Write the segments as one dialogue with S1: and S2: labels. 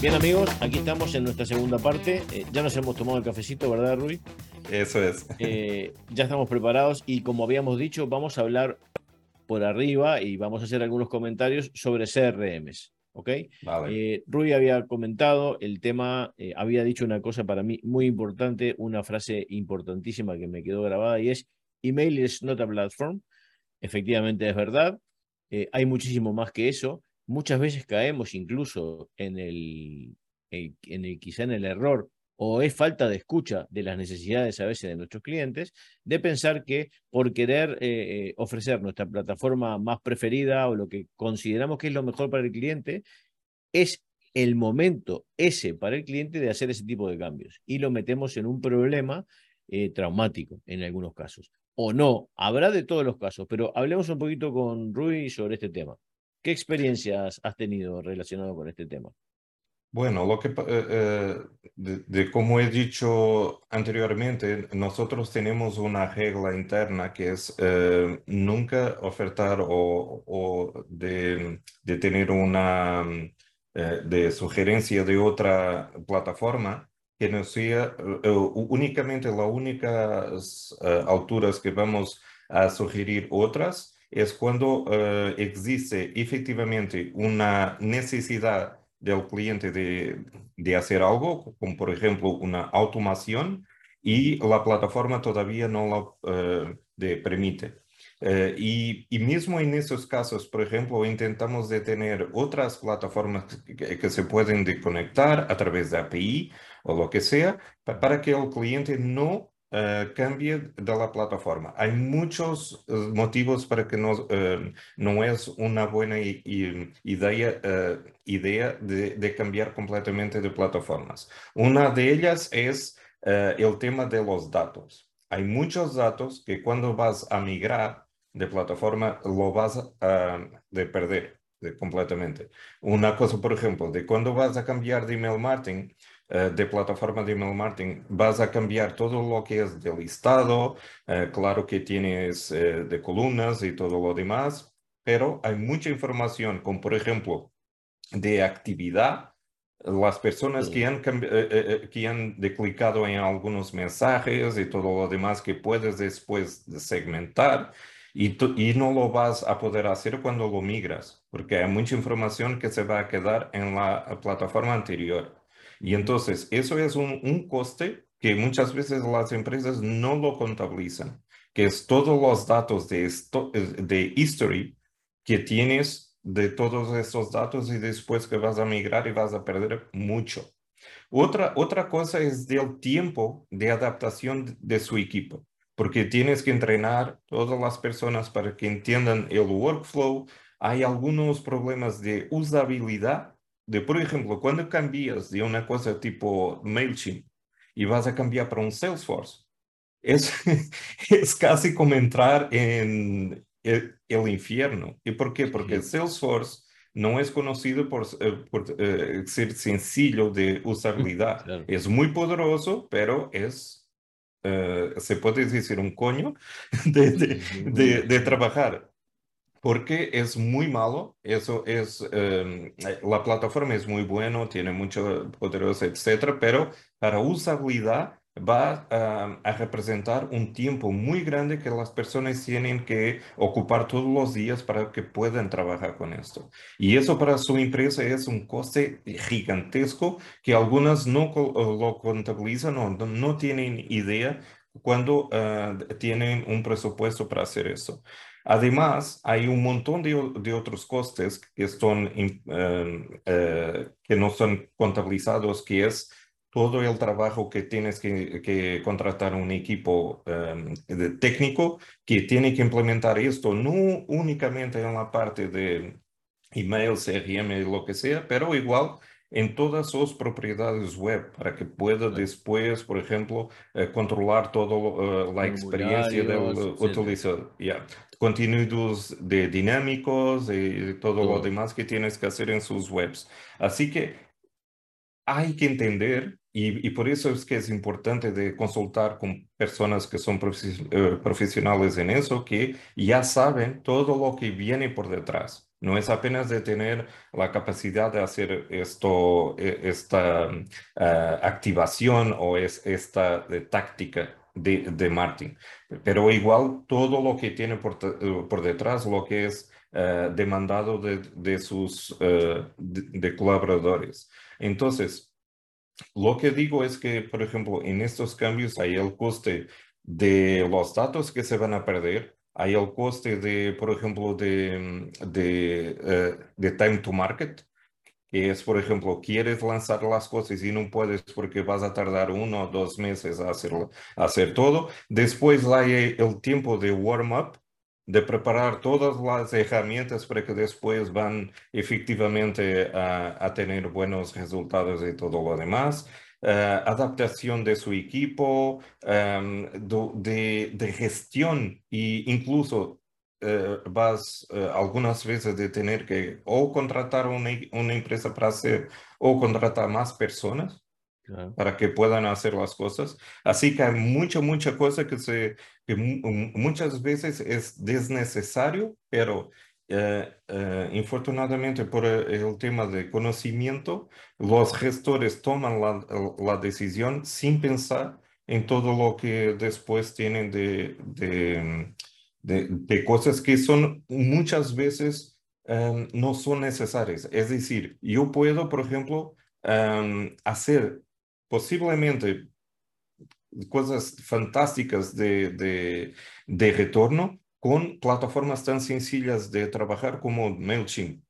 S1: Bien amigos, aquí estamos en nuestra segunda parte. Eh, ya nos hemos tomado el cafecito, ¿verdad, Rui?
S2: Eso es.
S1: Eh, ya estamos preparados y como habíamos dicho, vamos a hablar por arriba y vamos a hacer algunos comentarios sobre CRMs. ¿Ok?
S2: Vale.
S1: Eh, Rui había comentado el tema, había dicho una cosa para mí muy importante, una frase importantísima que me quedó grabada y es, email is not a platform. Efectivamente es verdad. hay muchísimo más que eso muchas veces caemos incluso en el, en el, quizá en el error o es falta de escucha de las necesidades a veces de nuestros clientes, de pensar que por querer eh, eh, ofrecer nuestra plataforma más preferida o lo que consideramos que es lo mejor para el cliente, es el momento ese para el cliente de hacer ese tipo de cambios y lo metemos en un problema eh, traumático en algunos casos. O no, habrá de todos los casos, pero hablemos un poquito con Rui sobre este tema. ¿Qué experiencias has tenido relacionado con este tema?
S2: Bueno, lo que eh, eh, de, como he dicho anteriormente, nosotros tenemos una regla interna que es eh, nunca ofertar o, de, tener una de sugerencia de otra plataforma que no sea únicamente las únicas alturas que vamos a sugerir otras es cuando eh, existe efectivamente una necesidad del cliente de, de, hacer algo, como por ejemplo una automación, y la plataforma todavía no lo eh, permite. Eh, y, y, mismo en esos casos, por ejemplo, intentamos de tener otras plataformas que, que, se pueden conectar a través de API o lo que sea, para que el cliente no uh, cambie de la plataforma. Hay muchos uh, motivos para que no, uh, no es una buena idea, de, cambiar completamente de plataformas. Una de ellas es el tema de los datos. Hay muchos datos que cuando vas a migrar de plataforma lo vas a de perder de, completamente. Una cosa, por ejemplo, de cuando vas a cambiar de email marketing, eh, de plataforma de email marketing, vas a cambiar todo lo que es de listado, eh, claro que tienes eh, de columnas y todo lo demás, pero hay mucha información, como por ejemplo de actividad, las personas que han, que han clicado en algunos mensajes y todo lo demás que puedes después segmentar y, y no lo vas a poder hacer cuando lo migras, porque hay mucha información que se va a quedar en la plataforma anterior. Y entonces, eso es un, coste que muchas veces las empresas no lo contabilizan, que es todos los datos de, de history que tienes de todos esos datos y después que vas a migrar y vas a perder mucho. Otra, otra cosa es del tiempo de adaptación de su equipo, porque tienes que entrenar todas las personas para que entiendan el workflow. Hay algunos problemas de usabilidad de, por ejemplo, cuando cambias de una cosa tipo MailChimp y vas a cambiar para un Salesforce, es, es casi como entrar en el, infierno. ¿Y por qué? Porque Salesforce no es conocido por, eh, por eh, ser sencillo de usabilidad. Es muy poderoso, pero es, eh, se puede decir, un coño de, de, de trabajar porque es muy malo, eso es, em, eh, la plataforma es muy buena, tiene mucho poderoso, etcétera, pero para usabilidad va a, representar un tiempo muy grande que las personas tienen que ocupar todos los días para que puedan trabajar con esto. Y eso para su empresa es un coste gigantesco que algunas no lo contabilizan o no, tienen idea cuando ah, tienen un presupuesto para hacer eso. Además, hay un montón de, otros costes que, em, eh, que no son contabilizados, que es todo el trabajo que tienes que, contratar un equipo em, de técnico que tiene que implementar esto, no únicamente en la parte de email, CRM, lo que sea, pero igual en todas sus propiedades web para que pueda después, por ejemplo, eh, controlar toda eh, la experiencia del utilizador. Yeah. Contenidos de dinámicos y todo, lo demás que tienes que hacer en sus webs. Así que hay que entender, y, por eso es que es importante de consultar con personas que son eh, profesionales en eso, que ya saben todo lo que viene por detrás. No es apenas de tener la capacidad de hacer esto, e, esta eh, activación o es esta táctica de, de marketing, pero igual todo lo que tiene por, por detrás, lo que es demandado de, de sus de colaboradores. Entonces, lo que digo es que, por ejemplo, en estos cambios hay el coste de los datos que se van a perder, hay el coste de, por ejemplo, de, de, eh, de time to market, es, por ejemplo, quieres lanzar las cosas y no puedes porque vas a tardar uno o dos meses a hacerlo, a hacer todo. Después hay el tiempo de warm-up, de preparar todas las herramientas para que después van efectivamente a, tener buenos resultados y todo lo demás. Eh, adaptación de su equipo, em, de, de, gestión e incluso eh, vas eh, algunas veces de tener que o contratar una, una empresa para hacer o contratar más personas para que puedan hacer las cosas. Así que hay mucha, mucha cosa que, se, que muchas veces es desnecesario, pero eh, eh, infortunadamente por el, tema de conocimiento, los gestores toman la, la, decisión sin pensar en todo lo que después tienen de, de, de, cosas que son muchas veces em, no son necesarias. Es decir, yo puedo, por ejemplo, em, hacer posiblemente cosas fantásticas de, de, de, retorno con plataformas tan sencillas de trabajar como MailChimp.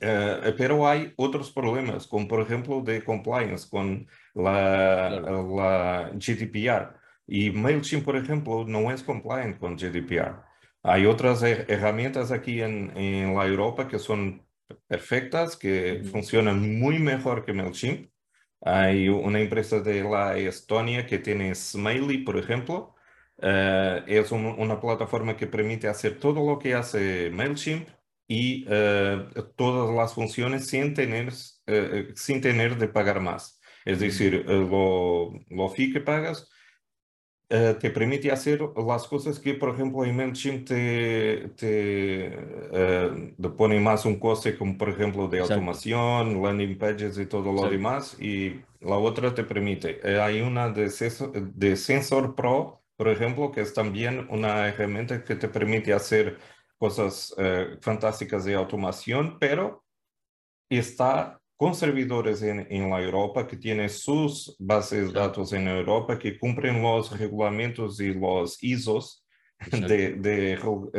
S2: Eh, pero hay otros problemas, como por ejemplo de compliance con la, la GDPR. Y MailChimp, por ejemplo, no es compliant con GDPR. Hay otras herramientas aquí en, en la Europa que son perfectas, que funcionan muy mejor que MailChimp hay una empresa de la Estonia que tiene Smiley, por ejemplo. Eh, es una plataforma que permite hacer todo lo que hace MailChimp y eh, todas las funciones sin tener, eh, sin tener de pagar más. Es decir, lo, lo fee que pagas eh, te permite hacer las cosas que, por ejemplo, en MailChimp te, te, eh, pone más un coste, como por ejemplo de automación, landing pages y todo lo demás, y la otra te permite. Eh, hay una de, de Sensor Pro, por ejemplo, que es también una herramienta que te permite hacer cosas fantásticas de automación, pero está con servidores en, en, la Europa que tienen sus bases de datos en Europa que cumplen los reglamentos y los ISOs de, de,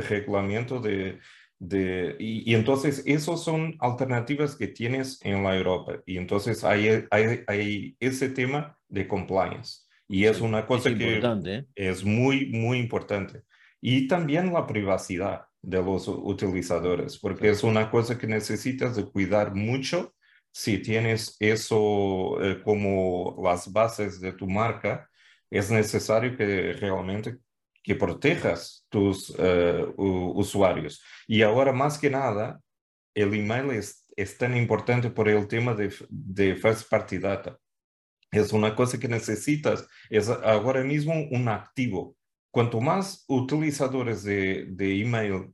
S2: reglamento de, de y, y, entonces esos son alternativas que tienes en la Europa. Y entonces hay, hay, hay ese tema de compliance. Y es una cosa
S1: es
S2: que
S1: ¿eh?
S2: es muy muy importante. Y también la privacidad de los utilizadores porque es una cosa que necesitas de cuidar mucho si tienes eso eh, como las bases de tu marca, es necesario que realmente que protejas tus eh, usuarios. Y ahora más que nada, el email es, tan importante por el tema de, de first party data. Es una cosa que necesitas, es ahora mismo un activo. Cuanto más utilizadores de, de email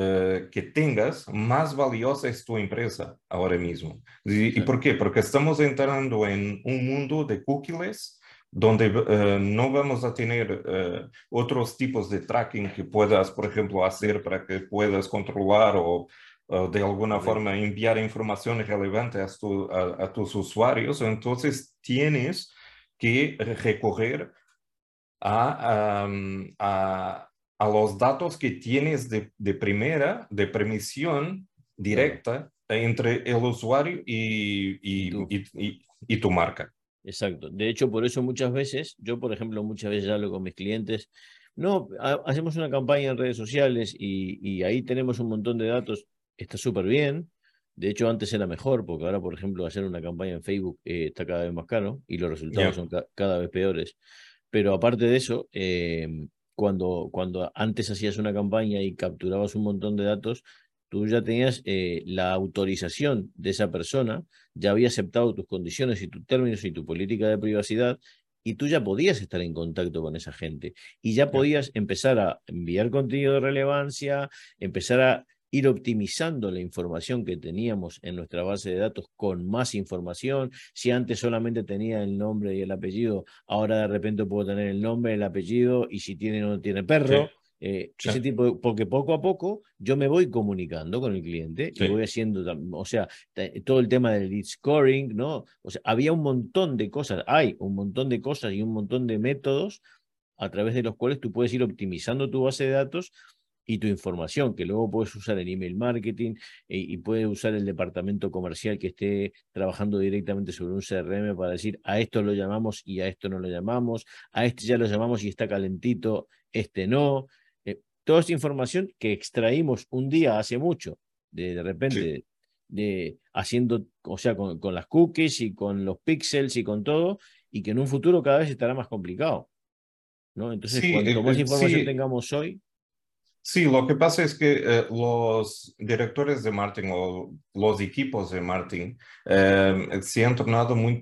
S2: eh, que tengas, más valiosa es tu empresa ahora mismo. ¿Y, por qué? Porque estamos entrando en un mundo de cookies donde eh, no vamos a tener eh, otros tipos de tracking que puedas, por ejemplo, hacer para que puedas controlar o de alguna forma enviar información relevante a, a, tus usuarios. Entonces tienes que recoger a, a a los datos que tienes de, de primera, de permisión directa entre el usuario y, y, y, tu marca.
S1: Exacto. De hecho, por eso muchas veces, yo por ejemplo, muchas veces hablo con mis clientes, no, hacemos una campaña en redes sociales y, ahí tenemos un montón de datos, está súper bien. De hecho, antes era mejor, porque ahora, por ejemplo, hacer una campaña en Facebook eh, está cada vez más caro y los resultados son cada vez peores. Pero aparte de eso, eh, cuando, cuando antes hacías una campaña y capturabas un montón de datos, tú ya tenías eh, la autorización de esa persona, ya había aceptado tus condiciones y tus términos y tu política de privacidad, y tú ya podías estar en contacto con esa gente y ya podías empezar a enviar contenido de relevancia, empezar a ir optimizando la información que teníamos en nuestra base de datos con más información. Si antes solamente tenía el nombre y el apellido, ahora de repente puedo tener el nombre, el apellido y si tiene o no tiene perro. Eh, ese tipo, porque poco a poco yo me voy comunicando con el cliente y voy haciendo, o sea, todo el tema del lead scoring, ¿no? O sea, había un montón de cosas, hay un montón de cosas y un montón de métodos a través de los cuales tú puedes ir optimizando tu base de datos y tu información, que luego puedes usar en email marketing eh, y, puedes usar el departamento comercial que esté trabajando directamente sobre un CRM para decir a esto lo llamamos y a esto no lo llamamos, a este ya lo llamamos y está calentito, este no toda esta información que extraímos un día hace mucho, de, repente, de, haciendo, o sea, con, las cookies y con los pixels y con todo, y que en un futuro cada vez estará más complicado. ¿no? Entonces, cuanto más información tengamos hoy.
S2: Sí, lo que pasa es que eh, los directores de marketing o los equipos de marketing eh, se han tornado muy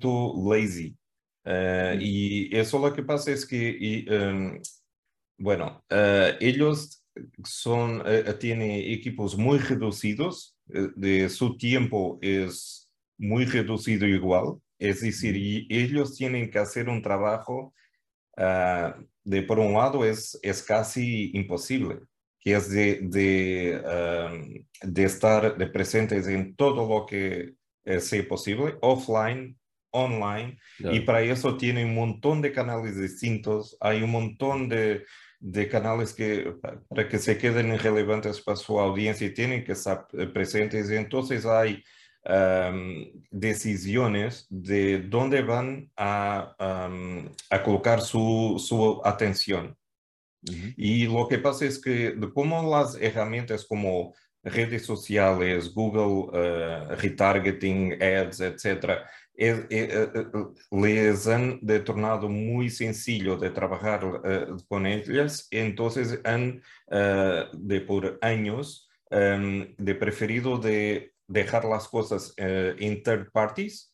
S2: lazy. Eh, y eso lo que pasa es que em, bueno, eh, ellos son, tienen equipos muy reducidos, de su tiempo es muy reducido igual, es decir, y ellos tienen que hacer un trabajo ah, de, por un lado, es, es casi imposible, que es de, de, de estar de presentes en todo lo que sea posible, offline, online, y para eso tiene un montón de canales distintos, hay un montón de de canales que para que se queden relevantes para su audiencia tienen que estar eh, presentes. Entonces hay decisiones de dónde van a, a colocar su, su atención. Y lo que pasa es que como las herramientas como redes sociales, Google uh, Retargeting, Ads, etcétera, eh, eh, les han de tornado muy sencillo de trabajar con ellas, entonces han de por años em, de preferido de dejar las cosas en third parties,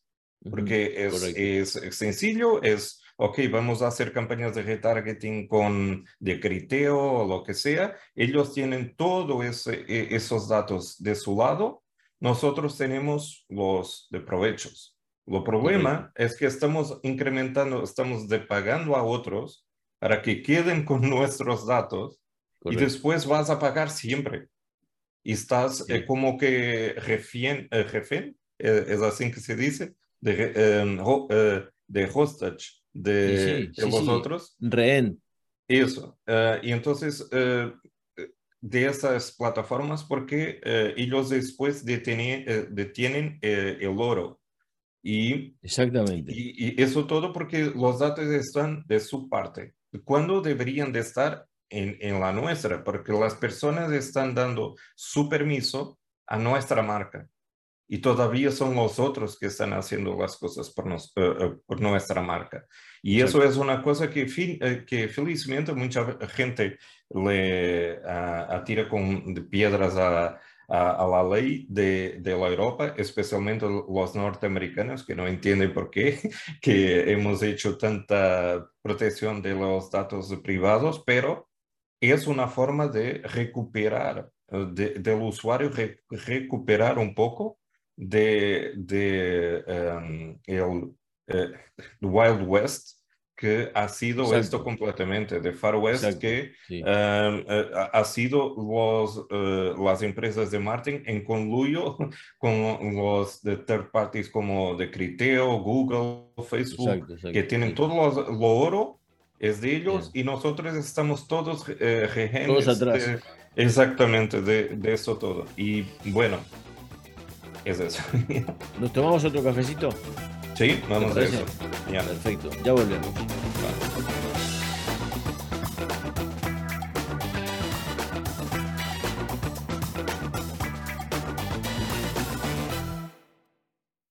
S2: porque es, es, sencillo, es, ok, vamos a hacer campañas de retargeting con de criteo o lo que sea, ellos tienen todos e, esos datos de su lado, nosotros tenemos los de provechos. Lo problema es que estamos incrementando, estamos pagando a otros para que queden con nuestros datos y después vas a pagar siempre. Y estás eh, como que refien, eh, eh, es así que se dice, de, em, de hostage de, los otros.
S1: Rehén.
S2: Eso. y entonces, de esas plataformas, porque ellos después detienen, detienen el oro y,
S1: Exactamente.
S2: Y, eso todo porque los datos están de su parte. ¿Cuándo deberían de estar en, en, la nuestra? Porque las personas están dando su permiso a nuestra marca. Y todavía son los otros que están haciendo las cosas por, nos, eh, por nuestra marca. Y eso es una cosa que, eh, que felizmente mucha gente le atira con piedras a, a, la ley de, de, la Europa, especialmente los norteamericanos, que no entienden por qué que hemos hecho tanta protección de los datos privados, pero es una forma de recuperar, del usuario recuperar un poco de, de um, el, eh, Wild West que ha sido esto completamente, de Far West, que em, eh, ha sido los, eh, las empresas de marketing en conluyo con los de third parties como de Criteo, Google, Facebook, que tienen todo lo, oro, es de ellos, y nosotros estamos todos eh,
S1: Todos atrás.
S2: exactamente, de, de eso todo. Y bueno, es eso.
S1: ¿Nos tomamos otro cafecito?
S2: Sí, vamos a eso.
S1: Perfecto, ya volvemos.